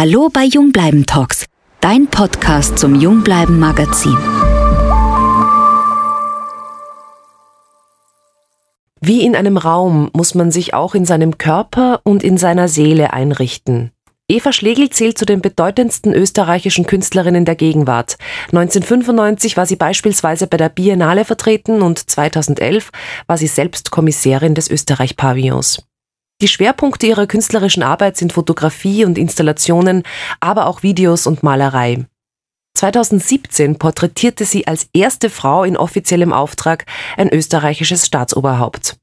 Hallo bei Jungbleiben Talks, dein Podcast zum Jungbleiben Magazin. Wie in einem Raum muss man sich auch in seinem Körper und in seiner Seele einrichten. Eva Schlegel zählt zu den bedeutendsten österreichischen Künstlerinnen der Gegenwart. 1995 war sie beispielsweise bei der Biennale vertreten und 2011 war sie selbst Kommissärin des Österreich-Pavillons. Die Schwerpunkte ihrer künstlerischen Arbeit sind Fotografie und Installationen, aber auch Videos und Malerei. 2017 porträtierte sie als erste Frau in offiziellem Auftrag ein österreichisches Staatsoberhaupt.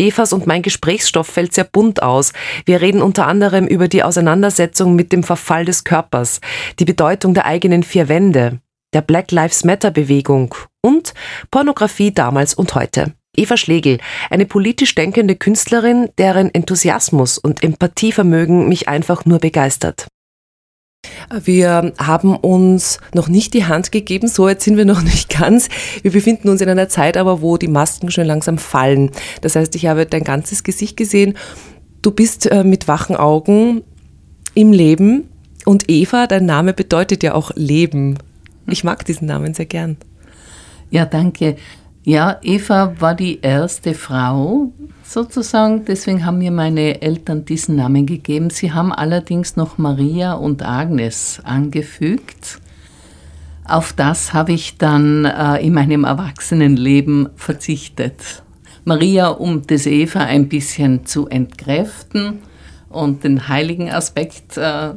Evas und mein Gesprächsstoff fällt sehr bunt aus. Wir reden unter anderem über die Auseinandersetzung mit dem Verfall des Körpers, die Bedeutung der eigenen vier Wände, der Black Lives Matter Bewegung und Pornografie damals und heute. Eva Schlegel, eine politisch denkende Künstlerin, deren Enthusiasmus und Empathievermögen mich einfach nur begeistert. Wir haben uns noch nicht die Hand gegeben, so jetzt sind wir noch nicht ganz. Wir befinden uns in einer Zeit aber, wo die Masken schon langsam fallen. Das heißt, ich habe dein ganzes Gesicht gesehen. Du bist äh, mit wachen Augen im Leben und Eva, dein Name bedeutet ja auch Leben. Ich mag diesen Namen sehr gern. Ja, danke. Ja, Eva war die erste Frau sozusagen, deswegen haben mir meine Eltern diesen Namen gegeben. Sie haben allerdings noch Maria und Agnes angefügt. Auf das habe ich dann äh, in meinem Erwachsenenleben verzichtet. Maria, um das Eva ein bisschen zu entkräften und den heiligen Aspekt äh,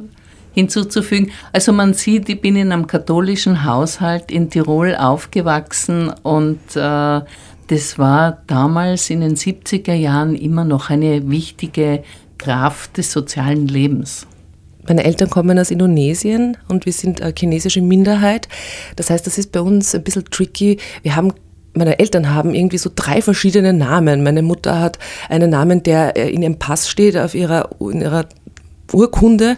hinzuzufügen. Also man sieht, ich bin in einem katholischen Haushalt in Tirol aufgewachsen und äh, das war damals in den 70er Jahren immer noch eine wichtige Kraft des sozialen Lebens. Meine Eltern kommen aus Indonesien und wir sind eine chinesische Minderheit. Das heißt, das ist bei uns ein bisschen tricky. Wir haben meine Eltern haben irgendwie so drei verschiedene Namen. Meine Mutter hat einen Namen, der in ihrem Pass steht, auf ihrer, in ihrer Urkunde.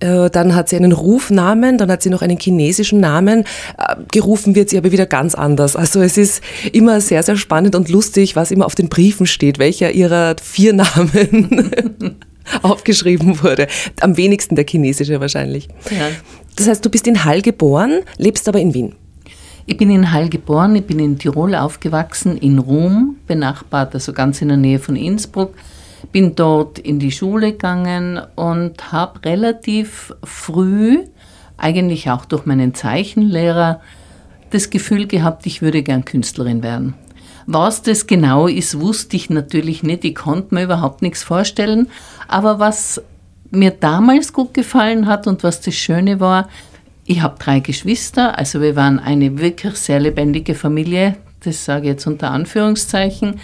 Äh, dann hat sie einen Rufnamen, dann hat sie noch einen chinesischen Namen. Äh, gerufen wird sie aber wieder ganz anders. Also es ist immer sehr, sehr spannend und lustig, was immer auf den Briefen steht, welcher ihrer vier Namen aufgeschrieben wurde. Am wenigsten der chinesische wahrscheinlich. Ja. Das heißt, du bist in Hall geboren, lebst aber in Wien. Ich bin in Hall geboren, ich bin in Tirol aufgewachsen, in Rom, benachbart, also ganz in der Nähe von Innsbruck bin dort in die Schule gegangen und habe relativ früh, eigentlich auch durch meinen Zeichenlehrer, das Gefühl gehabt, ich würde gern Künstlerin werden. Was das genau ist, wusste ich natürlich nicht. Ich konnte mir überhaupt nichts vorstellen. Aber was mir damals gut gefallen hat und was das Schöne war, ich habe drei Geschwister, also wir waren eine wirklich sehr lebendige Familie, das sage ich jetzt unter Anführungszeichen.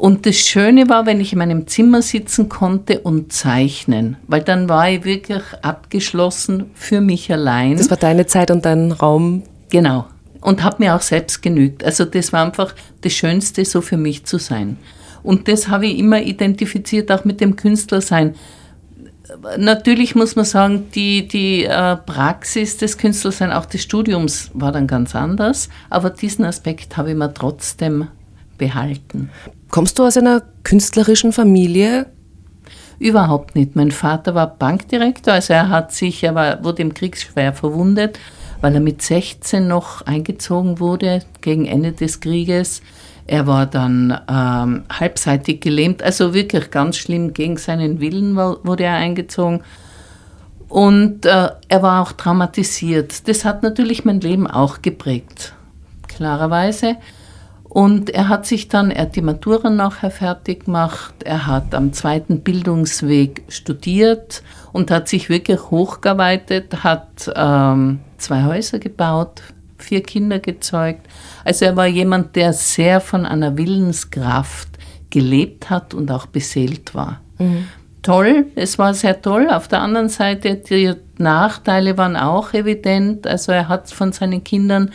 Und das Schöne war, wenn ich in meinem Zimmer sitzen konnte und zeichnen, weil dann war ich wirklich abgeschlossen für mich allein. Das war deine Zeit und dein Raum. Genau. Und habe mir auch selbst genügt. Also das war einfach das Schönste, so für mich zu sein. Und das habe ich immer identifiziert, auch mit dem Künstlersein. Natürlich muss man sagen, die, die äh, Praxis des Künstlerseins, auch des Studiums, war dann ganz anders. Aber diesen Aspekt habe ich mir trotzdem behalten. Kommst du aus einer künstlerischen Familie? Überhaupt nicht. Mein Vater war Bankdirektor, also er hat sich, er war, wurde im Krieg schwer verwundet, weil er mit 16 noch eingezogen wurde gegen Ende des Krieges. Er war dann ähm, halbseitig gelähmt, also wirklich ganz schlimm gegen seinen Willen wurde er eingezogen. Und äh, er war auch traumatisiert. Das hat natürlich mein Leben auch geprägt, klarerweise. Und er hat sich dann, er hat die Matura nachher fertig gemacht, er hat am zweiten Bildungsweg studiert und hat sich wirklich hochgearbeitet, hat ähm, zwei Häuser gebaut, vier Kinder gezeugt. Also er war jemand, der sehr von einer Willenskraft gelebt hat und auch beseelt war. Mhm. Toll, es war sehr toll. Auf der anderen Seite, die Nachteile waren auch evident. Also er hat von seinen Kindern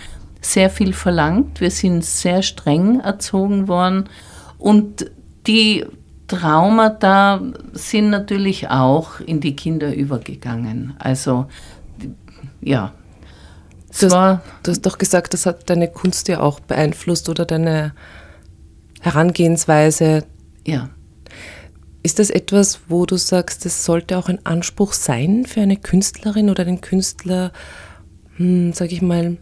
sehr viel verlangt. Wir sind sehr streng erzogen worden und die Traumata sind natürlich auch in die Kinder übergegangen. Also ja. Du hast, du hast doch gesagt, das hat deine Kunst ja auch beeinflusst oder deine Herangehensweise. Ja. Ist das etwas, wo du sagst, es sollte auch ein Anspruch sein für eine Künstlerin oder einen Künstler, hm, sage ich mal,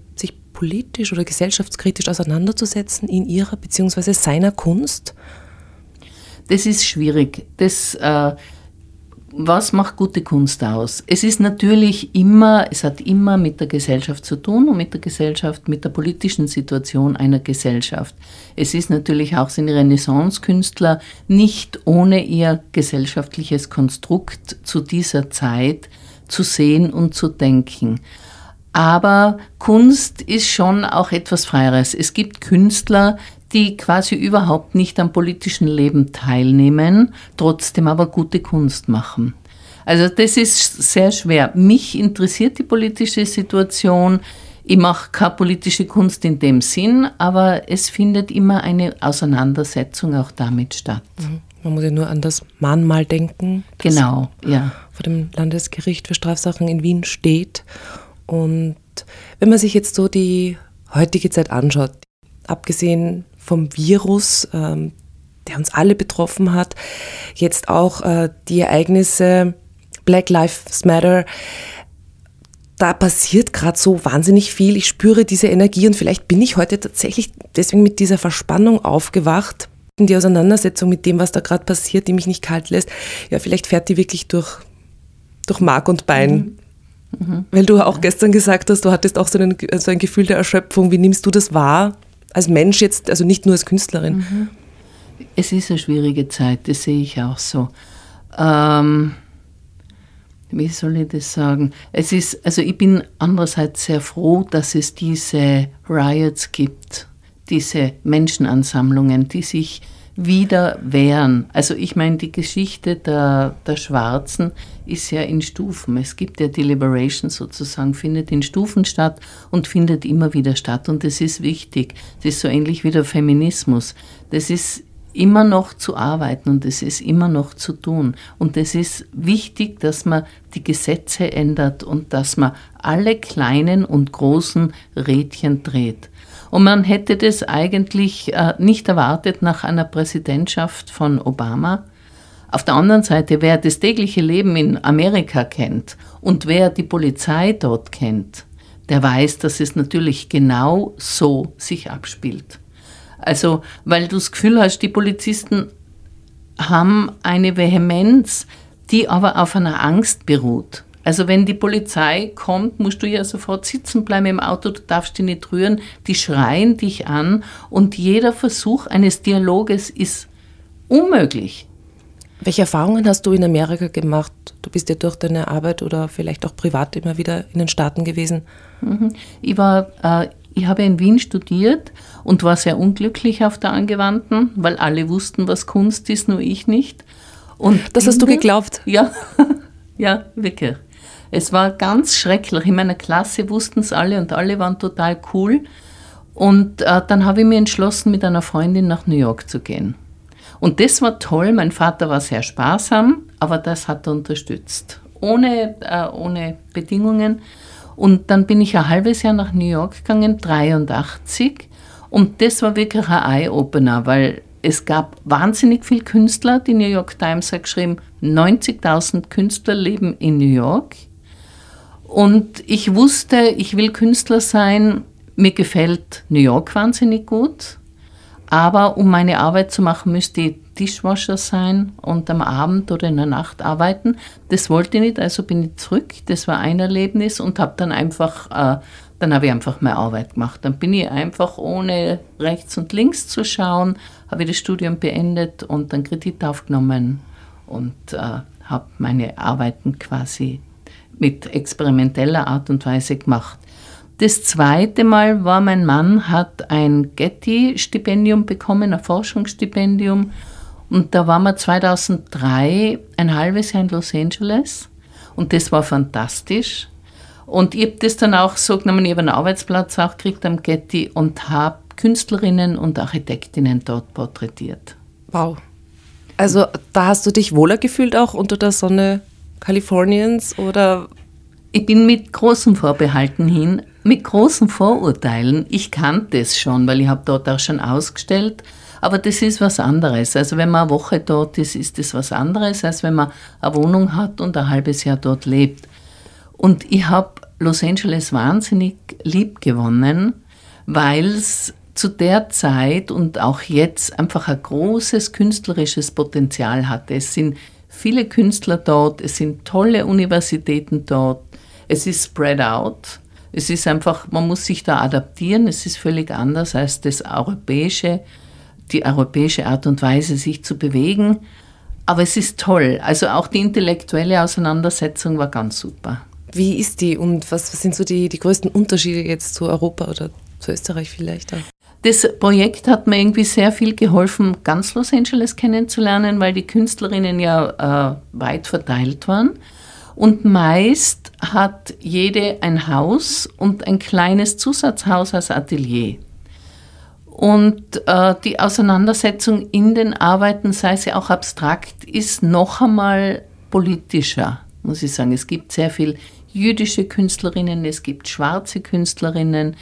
politisch oder gesellschaftskritisch auseinanderzusetzen in ihrer bzw. seiner Kunst? Das ist schwierig. Das, äh, was macht gute Kunst aus? Es ist natürlich immer, es hat immer mit der Gesellschaft zu tun und mit der Gesellschaft, mit der politischen Situation einer Gesellschaft. Es ist natürlich auch, sind Renaissance-Künstler nicht ohne ihr gesellschaftliches Konstrukt zu dieser Zeit zu sehen und zu denken. Aber Kunst ist schon auch etwas Freieres. Es gibt Künstler, die quasi überhaupt nicht am politischen Leben teilnehmen, trotzdem aber gute Kunst machen. Also das ist sehr schwer. Mich interessiert die politische Situation. Ich mache keine politische Kunst in dem Sinn, aber es findet immer eine Auseinandersetzung auch damit statt. Mhm. Man muss ja nur an das Mahnmal denken. Das genau, ja. Vor dem Landesgericht für Strafsachen in Wien steht. Und wenn man sich jetzt so die heutige Zeit anschaut, abgesehen vom Virus, ähm, der uns alle betroffen hat. Jetzt auch äh, die Ereignisse Black Lives Matter. Da passiert gerade so wahnsinnig viel. Ich spüre diese Energie und vielleicht bin ich heute tatsächlich deswegen mit dieser Verspannung aufgewacht. Die Auseinandersetzung mit dem, was da gerade passiert, die mich nicht kalt lässt, ja, vielleicht fährt die wirklich durch, durch Mark und Bein. Mhm. Mhm. Weil du auch gestern gesagt hast, du hattest auch so, einen, so ein Gefühl der Erschöpfung. Wie nimmst du das wahr? als Mensch jetzt, also nicht nur als Künstlerin. Mhm. Es ist eine schwierige Zeit, das sehe ich auch so. Ähm, wie soll ich das sagen? Es ist, also ich bin andererseits sehr froh, dass es diese Riots gibt, diese Menschenansammlungen, die sich wieder wehren. Also ich meine, die Geschichte der, der Schwarzen ist ja in Stufen. Es gibt ja die Liberation sozusagen, findet in Stufen statt und findet immer wieder statt. Und das ist wichtig. Das ist so ähnlich wie der Feminismus. Das ist immer noch zu arbeiten und es ist immer noch zu tun. Und es ist wichtig, dass man die Gesetze ändert und dass man alle kleinen und großen Rädchen dreht. Und man hätte das eigentlich äh, nicht erwartet nach einer Präsidentschaft von Obama. Auf der anderen Seite, wer das tägliche Leben in Amerika kennt und wer die Polizei dort kennt, der weiß, dass es natürlich genau so sich abspielt. Also, weil du das Gefühl hast, die Polizisten haben eine Vehemenz, die aber auf einer Angst beruht. Also wenn die Polizei kommt, musst du ja sofort sitzen bleiben im Auto, du darfst dich nicht rühren, die schreien dich an und jeder Versuch eines Dialoges ist unmöglich. Welche Erfahrungen hast du in Amerika gemacht? Du bist ja durch deine Arbeit oder vielleicht auch privat immer wieder in den Staaten gewesen. Mhm. Ich war, äh, ich habe in Wien studiert und war sehr unglücklich auf der Angewandten, weil alle wussten, was Kunst ist, nur ich nicht. Und das hast du geglaubt? Ja, ja, wirklich. Es war ganz schrecklich. In meiner Klasse wussten es alle und alle waren total cool. Und äh, dann habe ich mich entschlossen, mit einer Freundin nach New York zu gehen. Und das war toll. Mein Vater war sehr sparsam, aber das hat er unterstützt. Ohne, äh, ohne Bedingungen. Und dann bin ich ein halbes Jahr nach New York gegangen, 83. Und das war wirklich ein Eye-Opener, weil es gab wahnsinnig viele Künstler. Die New York Times hat geschrieben, 90.000 Künstler leben in New York. Und ich wusste, ich will Künstler sein. Mir gefällt New York wahnsinnig gut. Aber um meine Arbeit zu machen, müsste ich Tischwascher sein und am Abend oder in der Nacht arbeiten. Das wollte ich nicht, also bin ich zurück. Das war ein Erlebnis und habe dann einfach, äh, dann habe ich einfach meine Arbeit gemacht. Dann bin ich einfach ohne rechts und links zu schauen, habe ich das Studium beendet und dann Kredit aufgenommen und äh, habe meine Arbeiten quasi mit experimenteller Art und Weise gemacht. Das zweite Mal war, mein Mann hat ein Getty-Stipendium bekommen, ein Forschungsstipendium. Und da waren wir 2003 ein halbes Jahr in Los Angeles. Und das war fantastisch. Und ich habe das dann auch so genommen, ich habe einen Arbeitsplatz auch gekriegt am Getty und habe Künstlerinnen und Architektinnen dort porträtiert. Wow. Also da hast du dich wohler gefühlt auch unter der Sonne Kaliforniens oder? Ich bin mit großen Vorbehalten hin. mit großen Vorurteilen. Ich kannte es schon, weil ich habe dort auch schon ausgestellt. Aber das ist was anderes. Also wenn man eine Woche dort ist, ist das was anderes, als wenn man eine Wohnung hat und ein halbes Jahr dort lebt. Und ich habe Los Angeles wahnsinnig lieb gewonnen, weil es zu der Zeit und auch jetzt einfach ein großes künstlerisches Potenzial hatte. Es sind viele Künstler dort, es sind tolle Universitäten dort, es ist spread out. Es ist einfach, man muss sich da adaptieren, es ist völlig anders als das europäische, die europäische Art und Weise, sich zu bewegen. Aber es ist toll. Also auch die intellektuelle Auseinandersetzung war ganz super. Wie ist die und was, was sind so die, die größten Unterschiede jetzt zu Europa oder zu Österreich vielleicht? Auch? Das Projekt hat mir irgendwie sehr viel geholfen, ganz Los Angeles kennenzulernen, weil die Künstlerinnen ja äh, weit verteilt waren. Und meist hat jede ein Haus und ein kleines Zusatzhaus als Atelier. Und äh, die Auseinandersetzung in den Arbeiten, sei sie auch abstrakt, ist noch einmal politischer, muss ich sagen. Es gibt sehr viel jüdische Künstlerinnen, es gibt schwarze Künstlerinnen,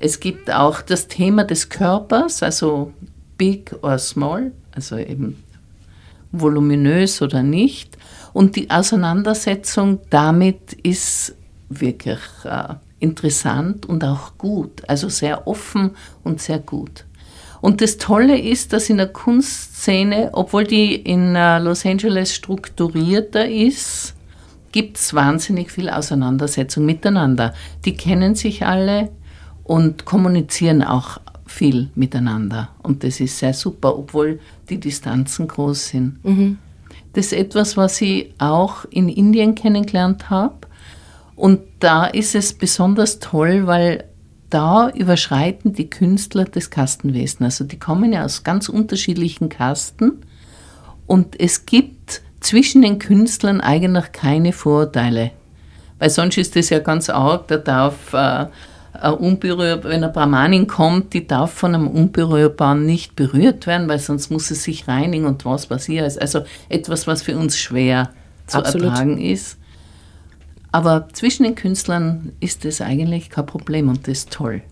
es gibt auch das Thema des Körpers, also big or small, also eben voluminös oder nicht. Und die Auseinandersetzung damit ist wirklich äh, interessant und auch gut, also sehr offen und sehr gut. Und das Tolle ist, dass in der Kunstszene, obwohl die in äh, Los Angeles strukturierter ist, gibt es wahnsinnig viel Auseinandersetzung miteinander. Die kennen sich alle, und kommunizieren auch viel miteinander. Und das ist sehr super, obwohl die Distanzen groß sind. Mhm. Das ist etwas, was ich auch in Indien kennengelernt habe. Und da ist es besonders toll, weil da überschreiten die Künstler das Kastenwesen. Also die kommen ja aus ganz unterschiedlichen Kasten. Und es gibt zwischen den Künstlern eigentlich keine Vorurteile. Weil sonst ist das ja ganz arg, da darf äh, unberührbar, wenn eine Brahmanin kommt, die darf von einem Unberührbaren nicht berührt werden, weil sonst muss sie sich reinigen und was passiert ist. Also etwas, was für uns schwer zu Absolut. ertragen ist. Aber zwischen den Künstlern ist das eigentlich kein Problem und das ist toll.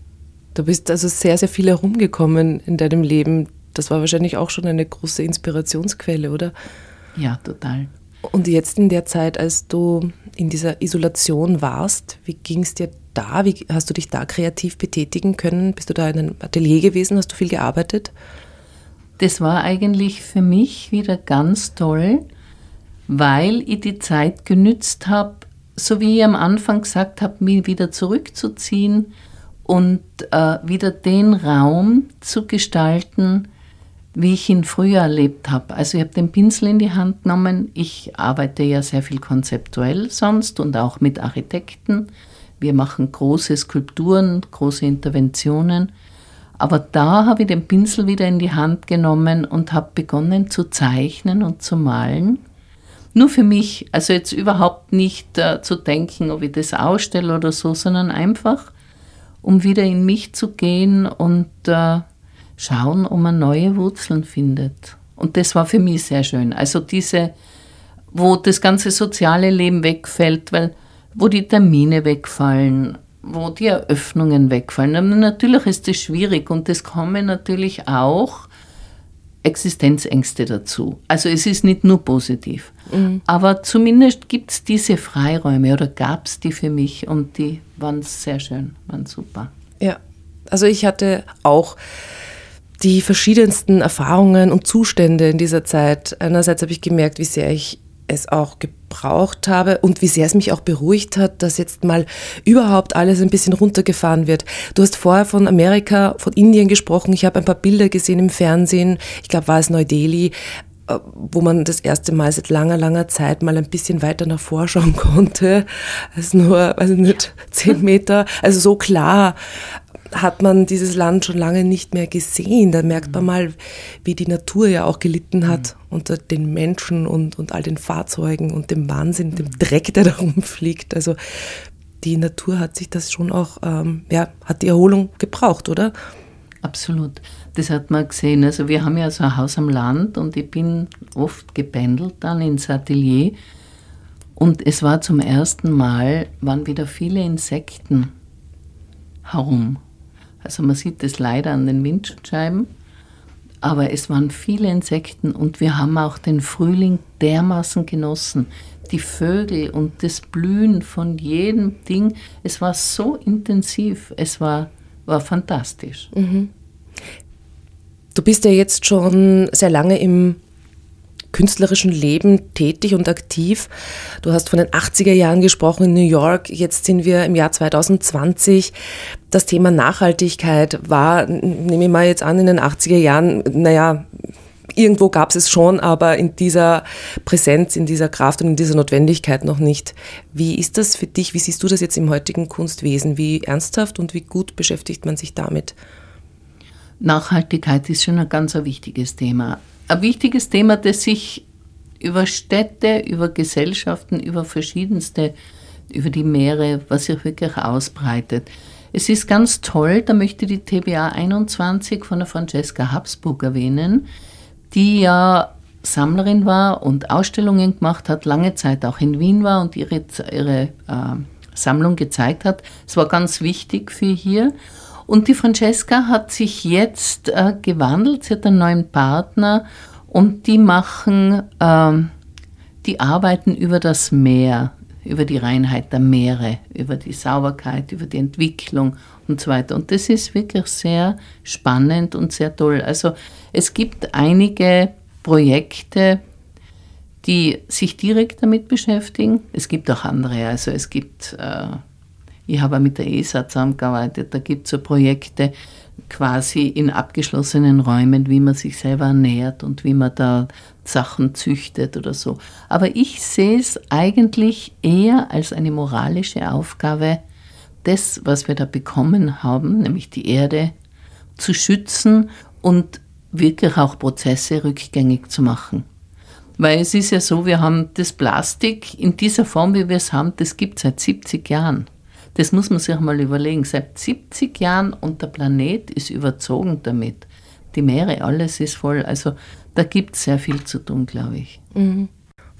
Du bist also sehr, sehr viel herumgekommen in deinem Leben. Das war wahrscheinlich auch schon eine große Inspirationsquelle, oder? Ja, total. Und jetzt in der Zeit, als du in dieser Isolation warst, wie ging es dir da? Wie hast du dich da kreativ betätigen können? Bist du da in einem Atelier gewesen? Hast du viel gearbeitet? Das war eigentlich für mich wieder ganz toll, weil ich die Zeit genützt habe, so wie ich am Anfang gesagt habe, mich wieder zurückzuziehen und äh, wieder den Raum zu gestalten, wie ich ihn früher erlebt habe. Also ich habe den Pinsel in die Hand genommen. Ich arbeite ja sehr viel konzeptuell sonst und auch mit Architekten. Wir machen große Skulpturen, große Interventionen. Aber da habe ich den Pinsel wieder in die Hand genommen und habe begonnen zu zeichnen und zu malen. Nur für mich, also jetzt überhaupt nicht äh, zu denken, ob ich das ausstelle oder so, sondern einfach, um wieder in mich zu gehen und äh, schauen, ob man neue Wurzeln findet. Und das war für mich sehr schön. Also diese, wo das ganze soziale Leben wegfällt, weil wo die Termine wegfallen, wo die Eröffnungen wegfallen. Aber natürlich ist das schwierig und es kommen natürlich auch Existenzängste dazu. Also es ist nicht nur positiv. Mhm. Aber zumindest gibt es diese Freiräume oder gab es die für mich und die waren sehr schön, waren super. Ja, also ich hatte auch die verschiedensten Erfahrungen und Zustände in dieser Zeit. Einerseits habe ich gemerkt, wie sehr ich es auch gebraucht habe und wie sehr es mich auch beruhigt hat, dass jetzt mal überhaupt alles ein bisschen runtergefahren wird. Du hast vorher von Amerika, von Indien gesprochen. Ich habe ein paar Bilder gesehen im Fernsehen. Ich glaube, war es Neu-Delhi äh, wo man das erste Mal seit langer, langer Zeit mal ein bisschen weiter nach vorschauen konnte, als nur, ich nicht, zehn Meter, also so klar hat man dieses Land schon lange nicht mehr gesehen. Da merkt man mal, wie die Natur ja auch gelitten hat mhm. unter den Menschen und, und all den Fahrzeugen und dem Wahnsinn, dem Dreck, der da rumfliegt. Also die Natur hat sich das schon auch, ähm, ja, hat die Erholung gebraucht, oder? Absolut. Das hat man gesehen. Also wir haben ja so ein Haus am Land und ich bin oft gependelt dann ins Atelier. Und es war zum ersten Mal, waren wieder viele Insekten herum. Also man sieht es leider an den Windschutzscheiben, aber es waren viele Insekten und wir haben auch den Frühling dermaßen genossen. Die Vögel und das Blühen von jedem Ding, es war so intensiv, es war, war fantastisch. Mhm. Du bist ja jetzt schon sehr lange im künstlerischen Leben tätig und aktiv. Du hast von den 80er Jahren gesprochen in New York. Jetzt sind wir im Jahr 2020. Das Thema Nachhaltigkeit war, nehme ich mal jetzt an, in den 80er Jahren, naja, irgendwo gab es es schon, aber in dieser Präsenz, in dieser Kraft und in dieser Notwendigkeit noch nicht. Wie ist das für dich? Wie siehst du das jetzt im heutigen Kunstwesen? Wie ernsthaft und wie gut beschäftigt man sich damit? Nachhaltigkeit ist schon ein ganz wichtiges Thema ein wichtiges Thema, das sich über Städte, über Gesellschaften, über verschiedenste, über die Meere, was sich wirklich ausbreitet. Es ist ganz toll, da möchte die TBA 21 von der Francesca Habsburg erwähnen, die ja Sammlerin war und Ausstellungen gemacht hat, lange Zeit auch in Wien war und ihre, ihre äh, Sammlung gezeigt hat. Es war ganz wichtig für hier. Und die Francesca hat sich jetzt äh, gewandelt, sie hat einen neuen Partner und die machen, ähm, die arbeiten über das Meer, über die Reinheit der Meere, über die Sauberkeit, über die Entwicklung und so weiter. Und das ist wirklich sehr spannend und sehr toll. Also es gibt einige Projekte, die sich direkt damit beschäftigen. Es gibt auch andere. Also es gibt äh, ich habe mit der ESA zusammengearbeitet. Da gibt es so Projekte quasi in abgeschlossenen Räumen, wie man sich selber ernährt und wie man da Sachen züchtet oder so. Aber ich sehe es eigentlich eher als eine moralische Aufgabe, das, was wir da bekommen haben, nämlich die Erde, zu schützen und wirklich auch Prozesse rückgängig zu machen. Weil es ist ja so, wir haben das Plastik in dieser Form, wie wir es haben, das gibt es seit 70 Jahren. Das muss man sich mal überlegen. Seit 70 Jahren und der Planet ist überzogen damit. Die Meere, alles ist voll. Also da gibt es sehr viel zu tun, glaube ich. Mhm.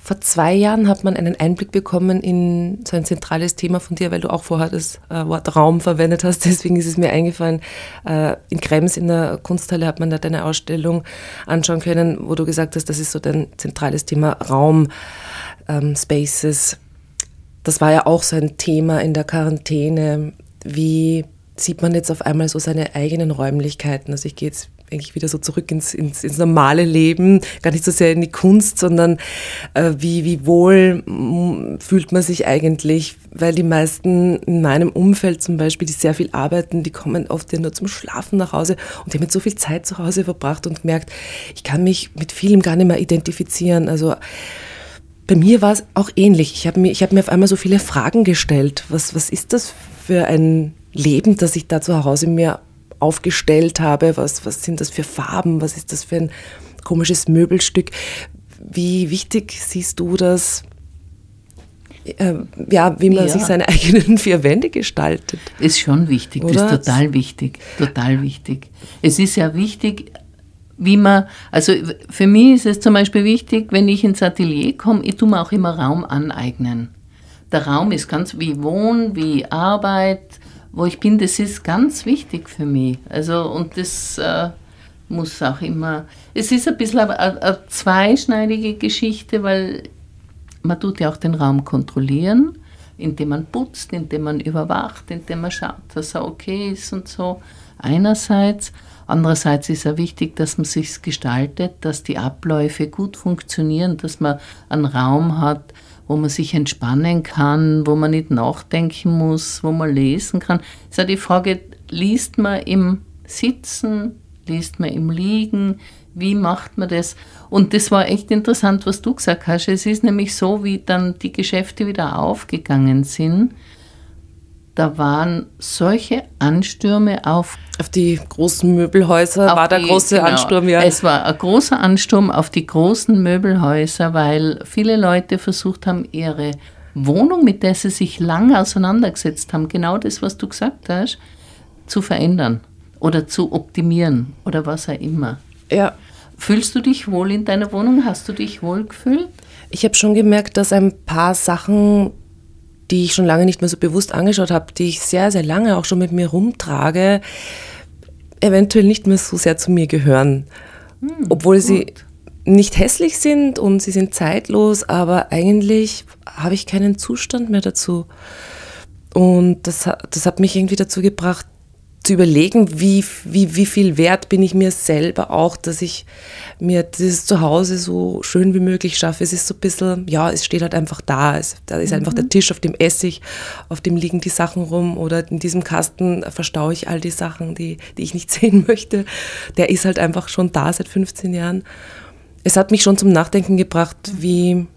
Vor zwei Jahren hat man einen Einblick bekommen in so ein zentrales Thema von dir, weil du auch vorher das äh, Wort Raum verwendet hast. Deswegen ist es mir eingefallen. Äh, in Krems in der Kunsthalle hat man da deine Ausstellung anschauen können, wo du gesagt hast, das ist so dein zentrales Thema Raum, ähm, Spaces das war ja auch so ein Thema in der Quarantäne. Wie sieht man jetzt auf einmal so seine eigenen Räumlichkeiten? Also ich gehe jetzt eigentlich wieder so zurück ins, ins, ins, normale Leben, gar nicht so sehr in die Kunst, sondern äh, wie, wie wohl fühlt man sich eigentlich, weil die meisten in meinem Umfeld zum Beispiel, die sehr viel arbeiten, die kommen oft ja nur zum Schlafen nach Hause und die haben mit so viel Zeit zu Hause verbracht und gemerkt, ich kann mich mit vielem gar nicht mehr identifizieren. Also bei mir war es auch ähnlich. Ich habe mir, hab mir auf einmal so viele Fragen gestellt. Was, was ist das für ein Leben, das ich da zu Hause mir aufgestellt habe? Was, was sind das für Farben? Was ist das für ein komisches Möbelstück? Wie wichtig siehst du das? Äh, ja, wie man ja. sich seine eigenen vier Wände gestaltet. Ist schon wichtig, Oder? das ist total wichtig, total wichtig. Es ist ja wichtig, wie man, also für mich ist es zum Beispiel wichtig, wenn ich ins Atelier komme, ich tue mir auch immer Raum aneignen. Der Raum ist ganz wie Wohn, wie Arbeit, wo ich bin, das ist ganz wichtig für mich. Also und das äh, muss auch immer, es ist ein bisschen eine, eine zweischneidige Geschichte, weil man tut ja auch den Raum kontrollieren, indem man putzt, indem man überwacht, indem man schaut, dass er okay ist und so einerseits. Andererseits ist es wichtig, dass man sich gestaltet, dass die Abläufe gut funktionieren, dass man einen Raum hat, wo man sich entspannen kann, wo man nicht nachdenken muss, wo man lesen kann. Es ist ja die Frage, liest man im Sitzen, liest man im Liegen, wie macht man das? Und das war echt interessant, was du gesagt hast. Es ist nämlich so, wie dann die Geschäfte wieder aufgegangen sind da waren solche Anstürme auf. Auf die großen Möbelhäuser war der große genau, Ansturm, ja. Es war ein großer Ansturm auf die großen Möbelhäuser, weil viele Leute versucht haben, ihre Wohnung, mit der sie sich lange auseinandergesetzt haben, genau das, was du gesagt hast, zu verändern oder zu optimieren oder was auch immer. Ja. Fühlst du dich wohl in deiner Wohnung? Hast du dich wohl gefühlt? Ich habe schon gemerkt, dass ein paar Sachen die ich schon lange nicht mehr so bewusst angeschaut habe, die ich sehr, sehr lange auch schon mit mir rumtrage, eventuell nicht mehr so sehr zu mir gehören. Hm, obwohl gut. sie nicht hässlich sind und sie sind zeitlos, aber eigentlich habe ich keinen Zustand mehr dazu. Und das, das hat mich irgendwie dazu gebracht, zu überlegen, wie, wie, wie viel wert bin ich mir selber auch, dass ich mir dieses Zuhause so schön wie möglich schaffe. Es ist so ein bisschen, ja, es steht halt einfach da. Es, da ist mhm. einfach der Tisch, auf dem Essig, auf dem liegen die Sachen rum oder in diesem Kasten verstaue ich all die Sachen, die, die ich nicht sehen möchte. Der ist halt einfach schon da seit 15 Jahren. Es hat mich schon zum Nachdenken gebracht, wie,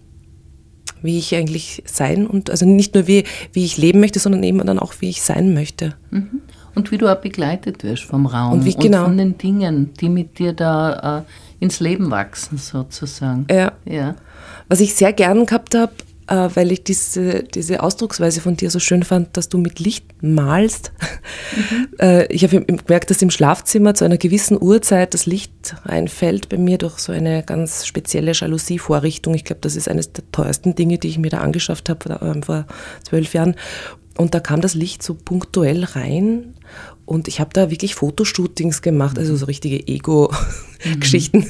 wie ich eigentlich sein und also nicht nur wie, wie ich leben möchte, sondern eben dann auch, wie ich sein möchte. Mhm. Und wie du auch begleitet wirst vom Raum und, wie, genau. und von den Dingen, die mit dir da äh, ins Leben wachsen, sozusagen. Ja. ja. Was ich sehr gern gehabt habe, äh, weil ich diese, diese Ausdrucksweise von dir so schön fand, dass du mit Licht malst. Mhm. Äh, ich habe gemerkt, dass im Schlafzimmer zu einer gewissen Uhrzeit das Licht reinfällt bei mir durch so eine ganz spezielle Jalousie-Vorrichtung. Ich glaube, das ist eines der teuersten Dinge, die ich mir da angeschafft habe vor zwölf Jahren. Und da kam das Licht so punktuell rein und ich habe da wirklich Fotoshootings gemacht, also so richtige Ego-Geschichten. Mhm.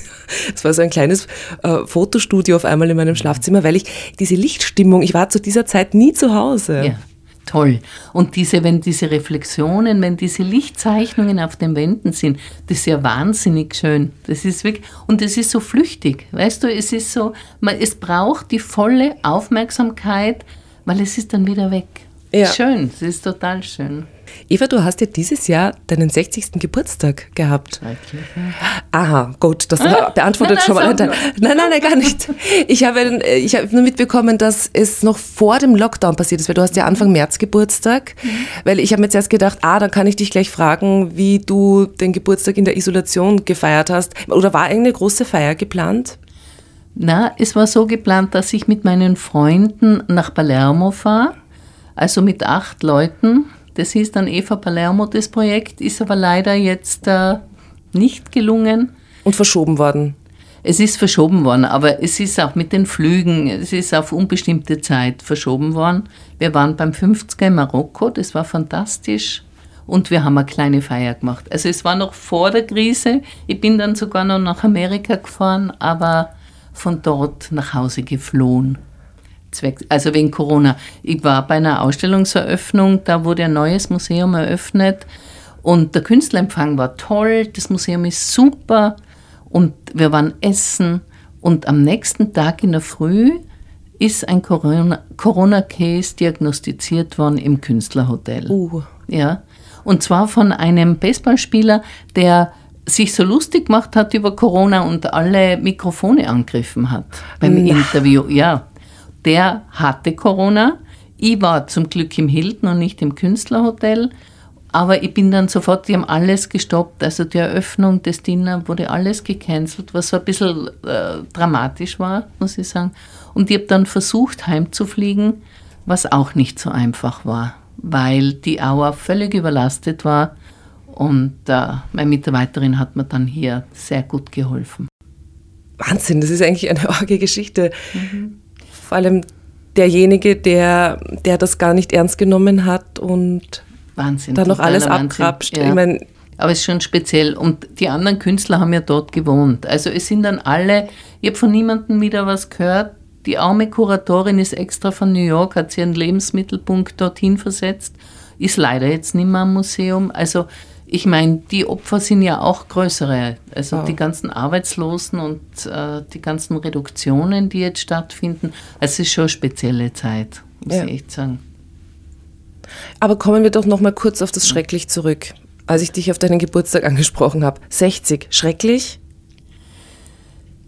Es war so ein kleines äh, Fotostudio auf einmal in meinem Schlafzimmer, weil ich diese Lichtstimmung, ich war zu dieser Zeit nie zu Hause. Ja. Toll. Und diese, wenn diese Reflexionen, wenn diese Lichtzeichnungen auf den Wänden sind, das ist ja wahnsinnig schön. Das ist wirklich, und es ist so flüchtig. Weißt du, es ist so, man, es braucht die volle Aufmerksamkeit, weil es ist dann wieder weg. Ja. Schön, es ist total schön. Eva, du hast ja dieses Jahr deinen 60. Geburtstag gehabt. Aha, gut, das ah, beantwortet nein, schon mal. Nein, nein, nein, gar nicht. Ich habe, ich habe nur mitbekommen, dass es noch vor dem Lockdown passiert ist, weil du hast ja Anfang März Geburtstag. Mhm. Weil ich habe mir jetzt erst gedacht, ah, dann kann ich dich gleich fragen, wie du den Geburtstag in der Isolation gefeiert hast. Oder war eine große Feier geplant? Na, es war so geplant, dass ich mit meinen Freunden nach Palermo fahre also mit acht Leuten. Das hieß dann Eva Palermo, das Projekt, ist aber leider jetzt äh, nicht gelungen. Und verschoben worden? Es ist verschoben worden, aber es ist auch mit den Flügen, es ist auf unbestimmte Zeit verschoben worden. Wir waren beim 50er in Marokko, das war fantastisch. Und wir haben eine kleine Feier gemacht. Also es war noch vor der Krise. Ich bin dann sogar noch nach Amerika gefahren, aber von dort nach Hause geflohen. Zweck, also wegen Corona. Ich war bei einer Ausstellungseröffnung, da wurde ein neues Museum eröffnet und der Künstlerempfang war toll, das Museum ist super und wir waren essen und am nächsten Tag in der Früh ist ein Corona-Case Corona diagnostiziert worden im Künstlerhotel. Uh. Ja. Und zwar von einem Baseballspieler, der sich so lustig gemacht hat über Corona und alle Mikrofone angegriffen hat beim Na. Interview. Ja, der hatte Corona. Ich war zum Glück im Hilton und nicht im Künstlerhotel. Aber ich bin dann sofort, die haben alles gestoppt. Also die Eröffnung des Dinner wurde alles gecancelt, was so ein bisschen äh, dramatisch war, muss ich sagen. Und ich habe dann versucht, heimzufliegen, was auch nicht so einfach war, weil die Auer völlig überlastet war. Und äh, meine Mitarbeiterin hat mir dann hier sehr gut geholfen. Wahnsinn, das ist eigentlich eine arge Geschichte. Mhm vor allem derjenige, der, der das gar nicht ernst genommen hat und Wahnsinn, dann noch alles abkrapscht. Ja. Ich mein, aber es ist schon speziell. Und die anderen Künstler haben ja dort gewohnt. Also es sind dann alle, ich habe von niemandem wieder was gehört. Die arme Kuratorin ist extra von New York, hat sie ihren Lebensmittelpunkt dorthin versetzt, ist leider jetzt nicht mehr am Museum. Also ich meine, die Opfer sind ja auch größere. Also ja. die ganzen Arbeitslosen und äh, die ganzen Reduktionen, die jetzt stattfinden. Es ist schon eine spezielle Zeit, muss ja. ich echt sagen. Aber kommen wir doch noch mal kurz auf das Schrecklich zurück, als ich dich auf deinen Geburtstag angesprochen habe. 60, schrecklich?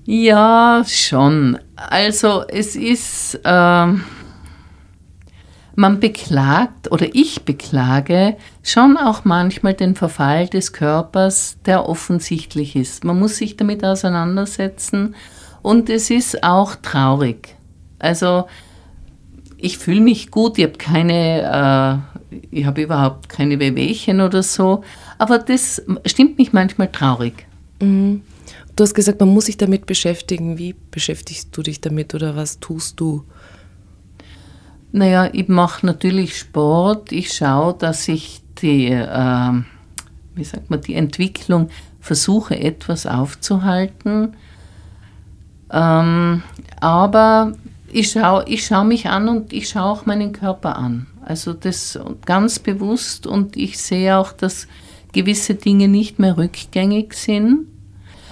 Ja, schon. Also es ist... Äh, man beklagt oder ich beklage schon auch manchmal den Verfall des Körpers, der offensichtlich ist. Man muss sich damit auseinandersetzen und es ist auch traurig. Also ich fühle mich gut, ich habe keine, äh, ich habe überhaupt keine Wehwehchen oder so, aber das stimmt mich manchmal traurig. Mhm. Du hast gesagt, man muss sich damit beschäftigen. Wie beschäftigst du dich damit oder was tust du? Naja, ich mache natürlich Sport. Ich schaue, dass ich die, äh, wie sagt man, die Entwicklung versuche etwas aufzuhalten. Ähm, aber ich schaue ich schau mich an und ich schaue auch meinen Körper an. Also das ganz bewusst und ich sehe auch, dass gewisse Dinge nicht mehr rückgängig sind.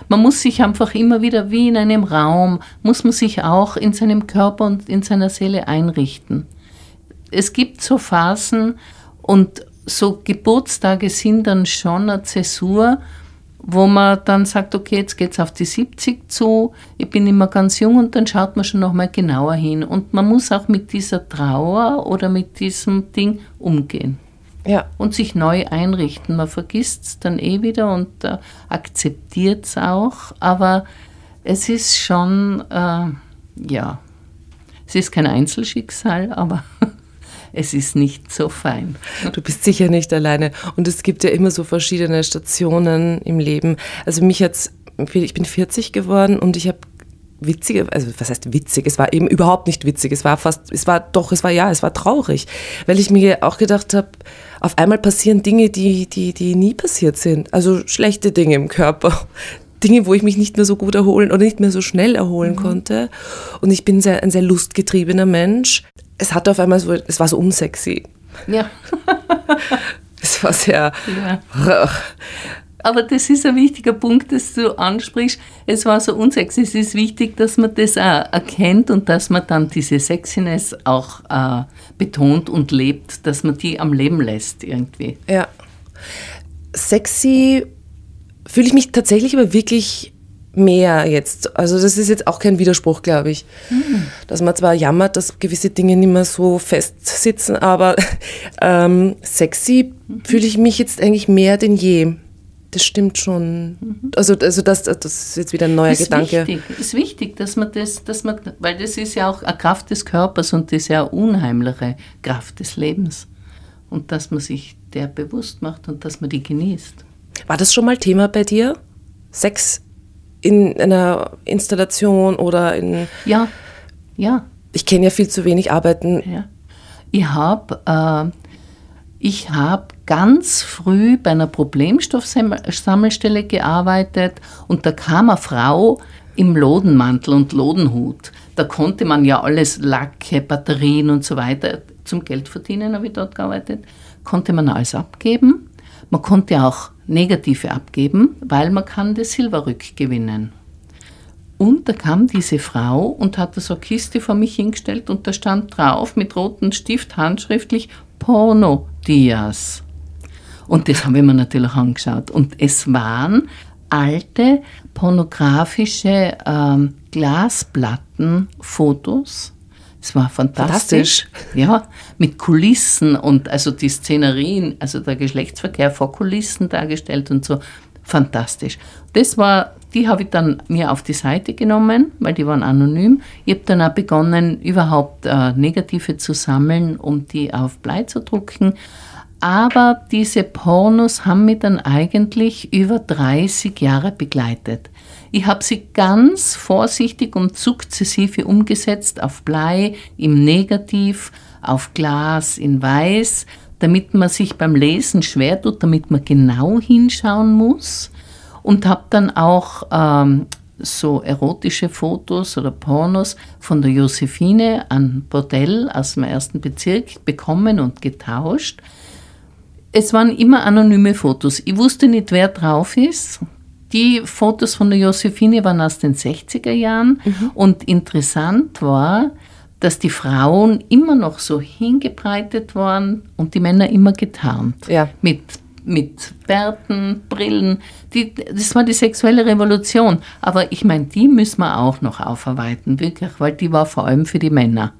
Man muss sich einfach immer wieder wie in einem Raum, muss man sich auch in seinem Körper und in seiner Seele einrichten. Es gibt so Phasen und so Geburtstage sind dann schon eine Zäsur, wo man dann sagt, okay, jetzt geht es auf die 70 zu, ich bin immer ganz jung und dann schaut man schon nochmal genauer hin. Und man muss auch mit dieser Trauer oder mit diesem Ding umgehen. Ja. Und sich neu einrichten. Man vergisst es dann eh wieder und äh, akzeptiert es auch, aber es ist schon, äh, ja, es ist kein Einzelschicksal, aber es ist nicht so fein. Du bist sicher nicht alleine. Und es gibt ja immer so verschiedene Stationen im Leben. Also mich jetzt, ich bin 40 geworden und ich habe witzige, also was heißt witzig? Es war eben überhaupt nicht witzig. Es war fast, es war doch, es war ja, es war traurig, weil ich mir auch gedacht habe, auf einmal passieren Dinge, die, die, die nie passiert sind. Also schlechte Dinge im Körper. Dinge, wo ich mich nicht mehr so gut erholen oder nicht mehr so schnell erholen mhm. konnte. Und ich bin sehr, ein sehr lustgetriebener Mensch es hatte auf einmal so, es war so unsexy. Ja. es war sehr. Ja. Aber das ist ein wichtiger Punkt, dass du ansprichst. Es war so unsexy. Es ist wichtig, dass man das auch erkennt und dass man dann diese Sexiness auch äh, betont und lebt, dass man die am Leben lässt irgendwie. Ja. Sexy fühle ich mich tatsächlich aber wirklich mehr jetzt. Also das ist jetzt auch kein Widerspruch, glaube ich. Mhm. Dass man zwar jammert, dass gewisse Dinge nicht mehr so fest sitzen, aber ähm, sexy mhm. fühle ich mich jetzt eigentlich mehr denn je. Das stimmt schon. Mhm. Also, also das, das ist jetzt wieder ein neuer ist Gedanke. Wichtig, ist wichtig, dass man das, dass man, weil das ist ja auch eine Kraft des Körpers und das ist ja eine unheimliche Kraft des Lebens. Und dass man sich der bewusst macht und dass man die genießt. War das schon mal Thema bei dir? Sex in einer Installation oder in. Ja, ja. Ich kenne ja viel zu wenig Arbeiten. Ja. Ich habe äh, ich hab ganz früh bei einer Problemstoffsammelstelle gearbeitet und da kam eine Frau im Lodenmantel und Lodenhut. Da konnte man ja alles, Lacke, Batterien und so weiter, zum Geld verdienen habe ich dort gearbeitet, konnte man alles abgeben. Man konnte auch negative abgeben, weil man kann das Silber rückgewinnen. Und da kam diese Frau und hat so eine Kiste vor mich hingestellt und da stand drauf mit rotem Stift handschriftlich Porno-Dias. Und das haben wir mir natürlich angeschaut. Und es waren alte pornografische ähm, Glasplattenfotos es war fantastisch. fantastisch. Ja, mit Kulissen und also die Szenerien, also der Geschlechtsverkehr vor Kulissen dargestellt und so. Fantastisch. Das war, die habe ich dann mir auf die Seite genommen, weil die waren anonym. Ich habe dann auch begonnen, überhaupt äh, Negative zu sammeln, um die auf Blei zu drucken. Aber diese Pornos haben mich dann eigentlich über 30 Jahre begleitet. Ich habe sie ganz vorsichtig und sukzessive umgesetzt auf Blei, im Negativ, auf Glas, in Weiß, damit man sich beim Lesen schwer tut, damit man genau hinschauen muss. Und habe dann auch ähm, so erotische Fotos oder Pornos von der Josephine an Bordell aus dem ersten Bezirk bekommen und getauscht. Es waren immer anonyme Fotos. Ich wusste nicht, wer drauf ist. Die Fotos von der Josephine waren aus den 60er Jahren mhm. und interessant war, dass die Frauen immer noch so hingebreitet waren und die Männer immer getarnt. Ja. Mit, mit Bärten, Brillen. Die, das war die sexuelle Revolution. Aber ich meine, die müssen wir auch noch aufarbeiten, wirklich, weil die war vor allem für die Männer.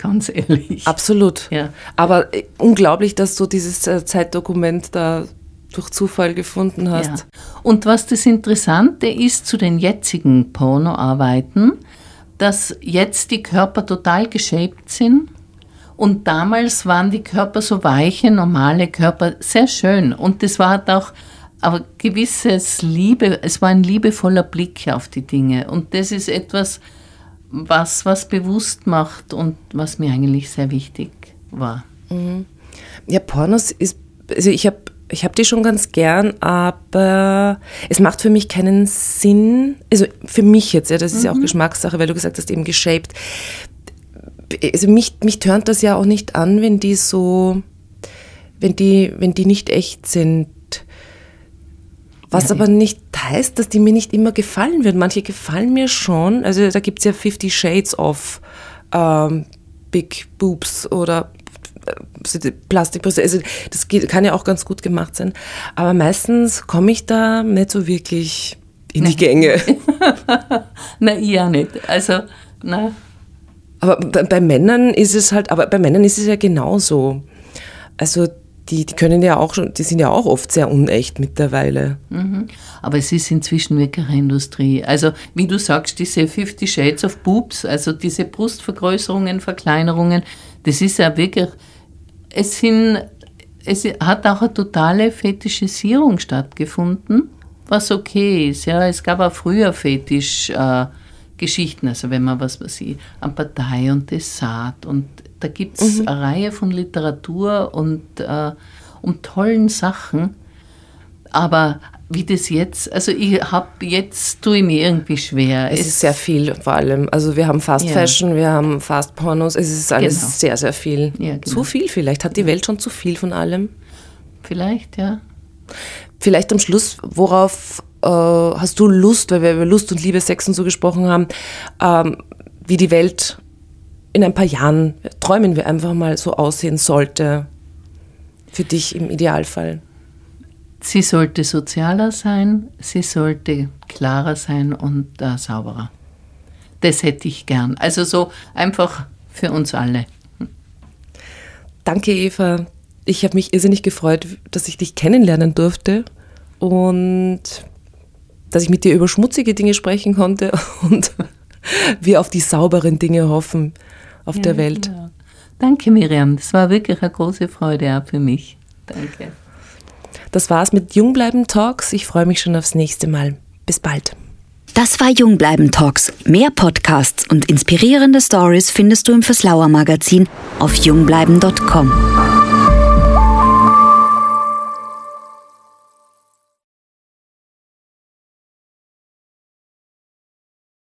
Ganz ehrlich. Absolut. Ja. Aber äh, unglaublich, dass du dieses äh, Zeitdokument da durch Zufall gefunden hast. Ja. Und was das Interessante ist zu den jetzigen Pornoarbeiten, dass jetzt die Körper total geshaped sind und damals waren die Körper so weiche, normale Körper, sehr schön. Und das war auch aber gewisses Liebe, es war ein liebevoller Blick auf die Dinge. Und das ist etwas, was was bewusst macht und was mir eigentlich sehr wichtig war. Mhm. Ja, Pornos ist, also ich habe ich habe die schon ganz gern, aber es macht für mich keinen Sinn, also für mich jetzt, ja, das ist mhm. ja auch mhm. Geschmackssache, weil du gesagt hast, eben geshaped. Also mich, mich tönt das ja auch nicht an, wenn die so, wenn die, wenn die nicht echt sind. Was ja, aber nicht heißt, dass die mir nicht immer gefallen würden. Manche gefallen mir schon. Also da gibt es ja 50 Shades of ähm, Big Boobs oder äh, Plastikbrüste. Also das geht, kann ja auch ganz gut gemacht sein. Aber meistens komme ich da nicht so wirklich in die Gänge. na, ich auch nicht. Also, na. Aber bei, bei Männern ist es halt, aber bei Männern ist es ja genauso. Also die, die können ja auch schon, die sind ja auch oft sehr unecht mittlerweile. Mhm. Aber es ist inzwischen wirklich eine Industrie. Also, wie du sagst, diese 50 Shades of Boobs, also diese Brustvergrößerungen, Verkleinerungen, das ist ja wirklich, es sind, es hat auch eine totale Fetischisierung stattgefunden, was okay ist. Ja, es gab auch früher Fetisch. Äh, Geschichten, also wenn man was weiß ich, an Partei und Desart und da gibt es mhm. eine Reihe von Literatur und, äh, und tollen Sachen. Aber wie das jetzt, also ich habe jetzt, tue ich mir irgendwie schwer. Es, es, ist sehr viel vor allem. Also wir haben Fast ja. Fashion, wir haben Fast Pornos, es ist alles genau. sehr, sehr viel. Ja, genau. Zu viel vielleicht. Hat die Welt schon zu viel von allem? Vielleicht, ja. Vielleicht am Schluss, worauf äh, hast du Lust, weil wir über Lust und Liebe, Sex und so gesprochen haben, ähm, wie die Welt in ein paar Jahren, träumen wir einfach mal, so aussehen sollte, für dich im Idealfall? Sie sollte sozialer sein, sie sollte klarer sein und äh, sauberer. Das hätte ich gern. Also so einfach für uns alle. Danke, Eva. Ich habe mich irrsinnig gefreut, dass ich dich kennenlernen durfte und dass ich mit dir über schmutzige Dinge sprechen konnte und wir auf die sauberen Dinge hoffen auf ja, der Welt. Genau. Danke, Miriam. Das war wirklich eine große Freude auch für mich. Danke. Das war's mit Jungbleiben Talks. Ich freue mich schon aufs nächste Mal. Bis bald. Das war Jungbleiben Talks. Mehr Podcasts und inspirierende Stories findest du im Verslauer Magazin auf jungbleiben.com.